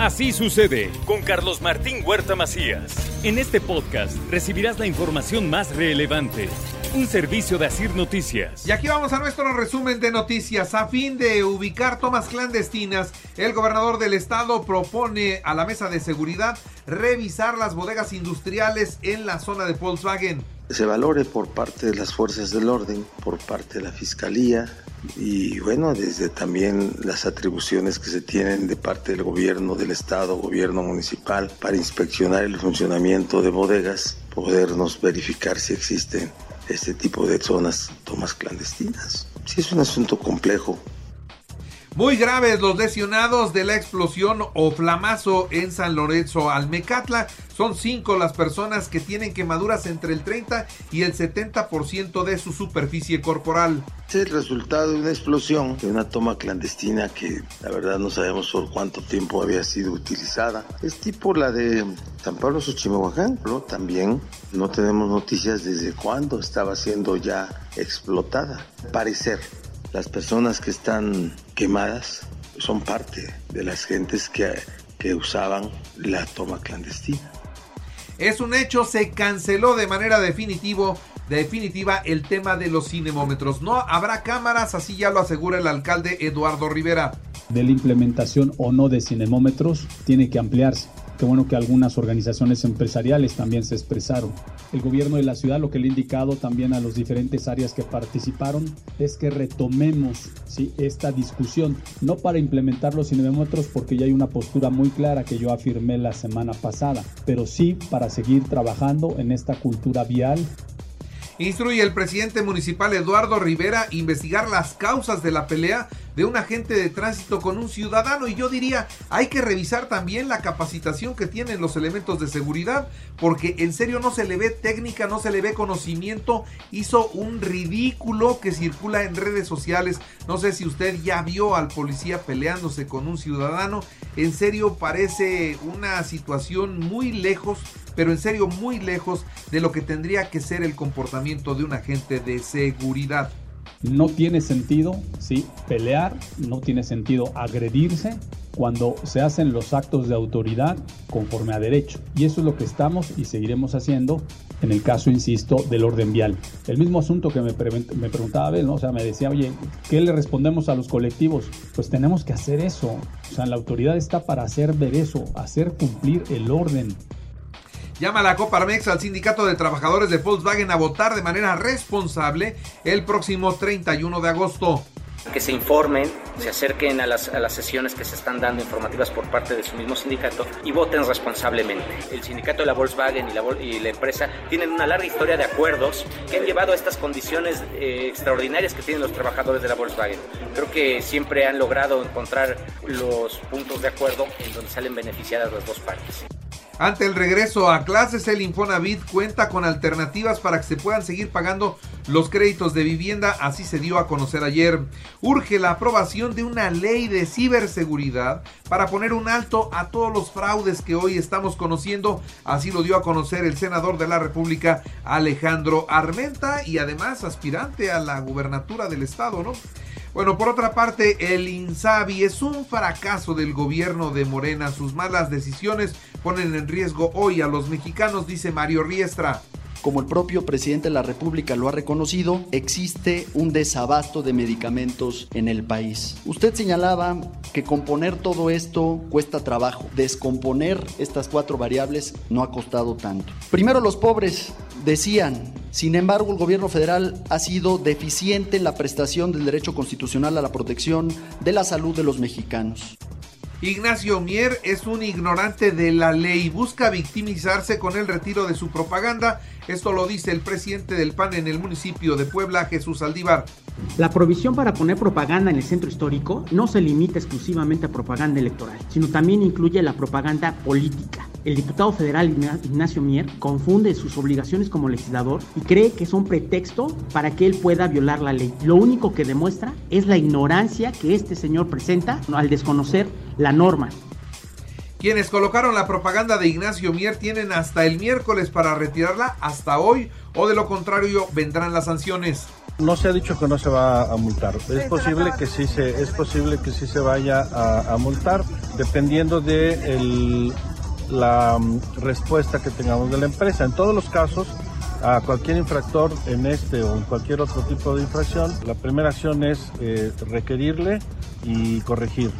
Así sucede con Carlos Martín Huerta Macías. En este podcast recibirás la información más relevante. Un servicio de Asir Noticias. Y aquí vamos a nuestro resumen de noticias. A fin de ubicar tomas clandestinas, el gobernador del estado propone a la mesa de seguridad revisar las bodegas industriales en la zona de Volkswagen. Se valore por parte de las fuerzas del orden, por parte de la fiscalía, y bueno, desde también las atribuciones que se tienen de parte del gobierno del estado, gobierno municipal, para inspeccionar el funcionamiento de bodegas, podernos verificar si existen este tipo de zonas, tomas clandestinas. Sí, es un asunto complejo, muy graves los lesionados de la explosión o flamazo en San Lorenzo Almecatla. Son cinco las personas que tienen quemaduras entre el 30 y el 70% de su superficie corporal. Es el resultado de una explosión, de una toma clandestina que la verdad no sabemos por cuánto tiempo había sido utilizada. Es tipo la de San Pablo Xochimehuacán, pero también no tenemos noticias desde cuándo estaba siendo ya explotada. Parecer las personas que están quemadas son parte de las gentes que, que usaban la toma clandestina. Es un hecho, se canceló de manera definitivo, definitiva el tema de los cinemómetros. No habrá cámaras, así ya lo asegura el alcalde Eduardo Rivera. De la implementación o no de cinemómetros tiene que ampliarse. Qué bueno que algunas organizaciones empresariales también se expresaron. El gobierno de la ciudad lo que le ha indicado también a las diferentes áreas que participaron es que retomemos ¿sí? esta discusión, no para implementar los cinemómetros porque ya hay una postura muy clara que yo afirmé la semana pasada, pero sí para seguir trabajando en esta cultura vial Instruye el presidente municipal Eduardo Rivera investigar las causas de la pelea de un agente de tránsito con un ciudadano. Y yo diría hay que revisar también la capacitación que tienen los elementos de seguridad porque en serio no se le ve técnica, no se le ve conocimiento, hizo un ridículo que circula en redes sociales, no sé si usted ya vio al policía peleándose con un ciudadano, en serio parece una situación muy lejos pero en serio muy lejos de lo que tendría que ser el comportamiento de un agente de seguridad. No tiene sentido, sí, pelear, no tiene sentido agredirse cuando se hacen los actos de autoridad conforme a derecho. Y eso es lo que estamos y seguiremos haciendo en el caso, insisto, del orden vial. El mismo asunto que me, me preguntaba Abel, ¿no? O sea, me decía, oye, ¿qué le respondemos a los colectivos? Pues tenemos que hacer eso. O sea, la autoridad está para hacer ver eso, hacer cumplir el orden. Llama a la Coparmex al Sindicato de Trabajadores de Volkswagen a votar de manera responsable el próximo 31 de agosto. Que se informen, se acerquen a las, a las, sesiones que se están dando informativas por parte de su mismo sindicato y voten responsablemente. El sindicato de la Volkswagen y la, empresa tienen una larga historia de acuerdos que han llevado a estas condiciones eh, extraordinarias que tienen los trabajadores de la Volkswagen. Creo que siempre han logrado encontrar los puntos de acuerdo en donde salen beneficiadas las dos partes. Ante el regreso a clases, el Infonavit cuenta con alternativas para que se puedan seguir pagando los créditos de vivienda, así se dio a conocer ayer. Urge la aprobación de una ley de ciberseguridad para poner un alto a todos los fraudes que hoy estamos conociendo, así lo dio a conocer el senador de la República Alejandro Armenta y además aspirante a la gubernatura del estado, ¿no? Bueno, por otra parte, el INSABI es un fracaso del gobierno de Morena. Sus malas decisiones ponen en riesgo hoy a los mexicanos, dice Mario Riestra. Como el propio presidente de la República lo ha reconocido, existe un desabasto de medicamentos en el país. Usted señalaba que componer todo esto cuesta trabajo. Descomponer estas cuatro variables no ha costado tanto. Primero los pobres decían, sin embargo el gobierno federal ha sido deficiente en la prestación del derecho constitucional a la protección de la salud de los mexicanos. Ignacio Mier es un ignorante de la ley, busca victimizarse con el retiro de su propaganda. Esto lo dice el presidente del PAN en el municipio de Puebla, Jesús Aldívar. La provisión para poner propaganda en el centro histórico no se limita exclusivamente a propaganda electoral, sino también incluye la propaganda política. El diputado federal Ignacio Mier confunde sus obligaciones como legislador y cree que son pretexto para que él pueda violar la ley. Lo único que demuestra es la ignorancia que este señor presenta al desconocer la norma. Quienes colocaron la propaganda de Ignacio Mier tienen hasta el miércoles para retirarla, hasta hoy, o de lo contrario vendrán las sanciones. No se ha dicho que no se va a multar. Es posible que sí se, es posible que sí se vaya a, multar, dependiendo de la mm, respuesta que tengamos de la empresa. En todos los casos, a cualquier infractor en este o en cualquier otro tipo de infracción, la primera acción es eh, requerirle y corregir.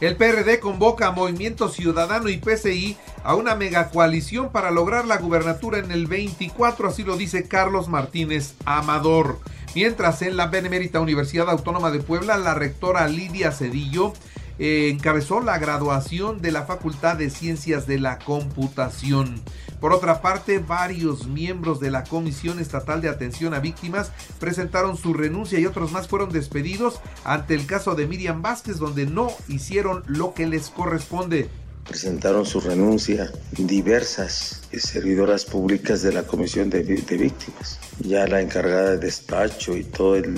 El PRD convoca a Movimiento Ciudadano y PCI a una megacoalición para lograr la gubernatura en el 24, así lo dice Carlos Martínez Amador. Mientras en la Benemérita Universidad Autónoma de Puebla, la rectora Lidia Cedillo eh, encabezó la graduación de la Facultad de Ciencias de la Computación. Por otra parte, varios miembros de la Comisión Estatal de Atención a Víctimas presentaron su renuncia y otros más fueron despedidos ante el caso de Miriam Vázquez, donde no hicieron lo que les corresponde presentaron su renuncia diversas servidoras públicas de la Comisión de, Víctimas. Ya la encargada de despacho y todo el,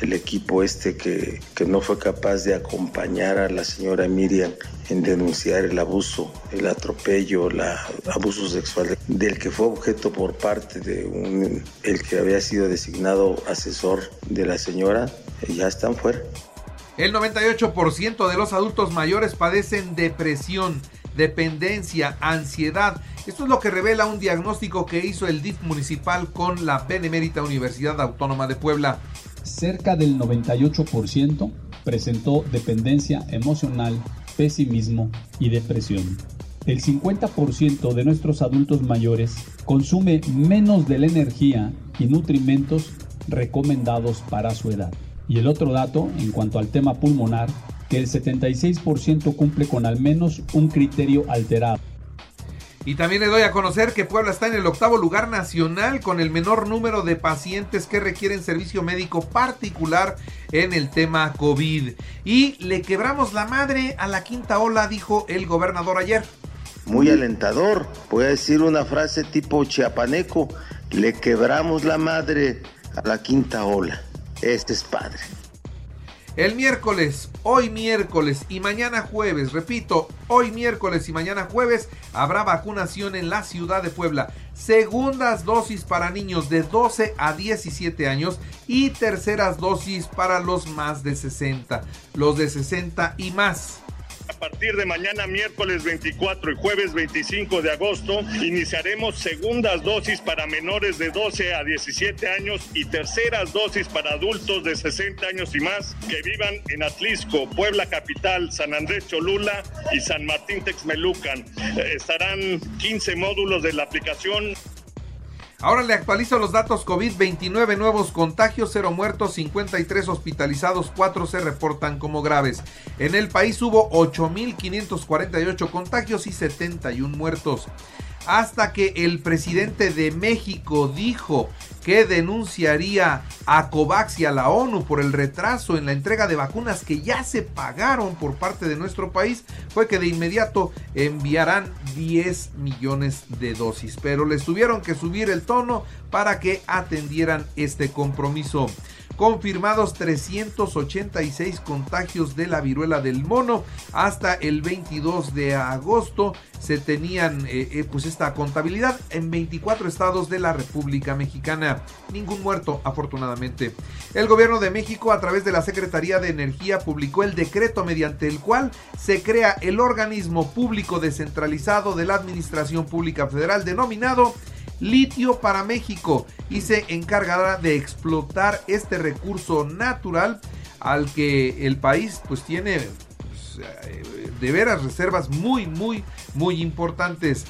equipo este que, que, no fue capaz de acompañar a la señora Miriam en denunciar el abuso, el atropello, el abuso sexual del que fue objeto por parte de un, el que había sido designado asesor de la señora, ya están fuera. El 98% de los adultos mayores padecen depresión, dependencia, ansiedad. Esto es lo que revela un diagnóstico que hizo el DIF municipal con la Benemérita Universidad Autónoma de Puebla. Cerca del 98% presentó dependencia emocional, pesimismo y depresión. El 50% de nuestros adultos mayores consume menos de la energía y nutrimentos recomendados para su edad. Y el otro dato, en cuanto al tema pulmonar, que el 76% cumple con al menos un criterio alterado. Y también le doy a conocer que Puebla está en el octavo lugar nacional con el menor número de pacientes que requieren servicio médico particular en el tema COVID. Y le quebramos la madre a la quinta ola, dijo el gobernador ayer. Muy alentador, voy a decir una frase tipo chiapaneco, le quebramos la madre a la quinta ola. Este es padre. El miércoles, hoy miércoles y mañana jueves, repito, hoy miércoles y mañana jueves habrá vacunación en la ciudad de Puebla. Segundas dosis para niños de 12 a 17 años y terceras dosis para los más de 60, los de 60 y más. A partir de mañana, miércoles 24 y jueves 25 de agosto, iniciaremos segundas dosis para menores de 12 a 17 años y terceras dosis para adultos de 60 años y más que vivan en Atlisco, Puebla Capital, San Andrés Cholula y San Martín Texmelucan. Estarán 15 módulos de la aplicación. Ahora le actualizo los datos COVID, 29 nuevos contagios, 0 muertos, 53 hospitalizados, 4 se reportan como graves. En el país hubo 8.548 contagios y 71 muertos hasta que el presidente de México dijo que denunciaría a COVAX y a la ONU por el retraso en la entrega de vacunas que ya se pagaron por parte de nuestro país, fue que de inmediato enviarán 10 millones de dosis, pero les tuvieron que subir el tono para que atendieran este compromiso confirmados 386 contagios de la viruela del mono. Hasta el 22 de agosto se tenían eh, eh, pues esta contabilidad en 24 estados de la República Mexicana. Ningún muerto, afortunadamente. El gobierno de México, a través de la Secretaría de Energía, publicó el decreto mediante el cual se crea el organismo público descentralizado de la Administración Pública Federal denominado litio para México y se encargará de explotar este recurso natural al que el país pues tiene pues, eh, de veras reservas muy muy muy importantes.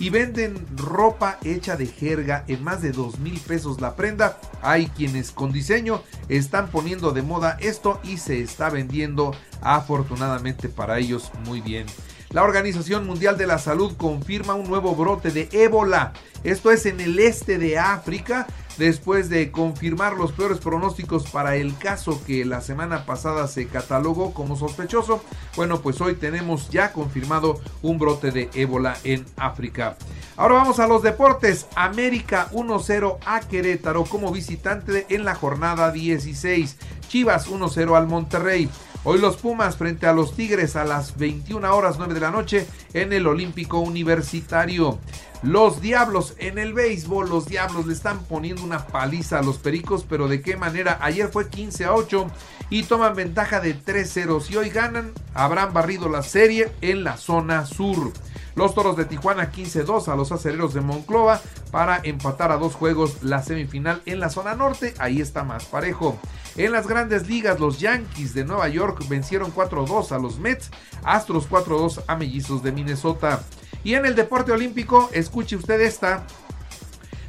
y venden ropa hecha de jerga en más de dos mil pesos la prenda. Hay quienes con diseño están poniendo de moda esto y se está vendiendo afortunadamente para ellos muy bien. La Organización Mundial de la Salud confirma un nuevo brote de ébola. Esto es en el este de África, después de confirmar los peores pronósticos para el caso que la semana pasada se catalogó como sospechoso. Bueno, pues hoy tenemos ya confirmado un brote de ébola en África. Ahora vamos a los deportes. América 1-0 a Querétaro como visitante en la jornada 16. Chivas 1-0 al Monterrey. Hoy los Pumas frente a los Tigres a las 21 horas 9 de la noche en el Olímpico Universitario. Los Diablos en el béisbol, los Diablos le están poniendo una paliza a los Pericos, pero de qué manera? Ayer fue 15 a 8 y toman ventaja de 3-0. Si hoy ganan, habrán barrido la serie en la zona sur. Los Toros de Tijuana 15-2 a los Acereros de Monclova para empatar a dos juegos la semifinal en la zona norte. Ahí está más parejo. En las grandes ligas, los Yankees de Nueva York vencieron 4-2 a los Mets, Astros 4-2 a Mellizos de Minnesota. Y en el deporte olímpico, escuche usted esta.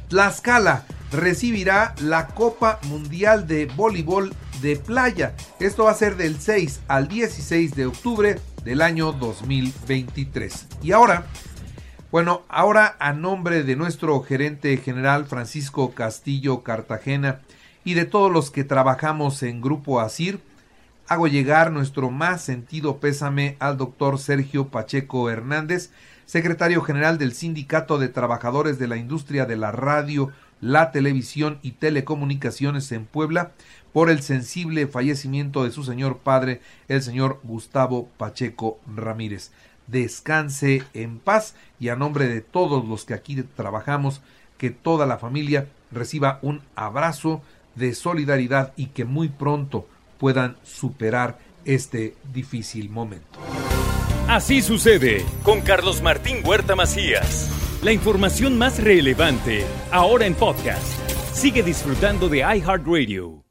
Tlaxcala recibirá la Copa Mundial de Voleibol de Playa. Esto va a ser del 6 al 16 de octubre del año 2023. Y ahora, bueno, ahora a nombre de nuestro gerente general Francisco Castillo Cartagena y de todos los que trabajamos en Grupo ASIR, hago llegar nuestro más sentido pésame al doctor Sergio Pacheco Hernández, secretario general del Sindicato de Trabajadores de la Industria de la Radio, la Televisión y Telecomunicaciones en Puebla, por el sensible fallecimiento de su señor padre, el señor Gustavo Pacheco Ramírez. Descanse en paz y a nombre de todos los que aquí trabajamos, que toda la familia reciba un abrazo de solidaridad y que muy pronto puedan superar este difícil momento. Así sucede con Carlos Martín Huerta Macías. La información más relevante ahora en podcast. Sigue disfrutando de iHeartRadio.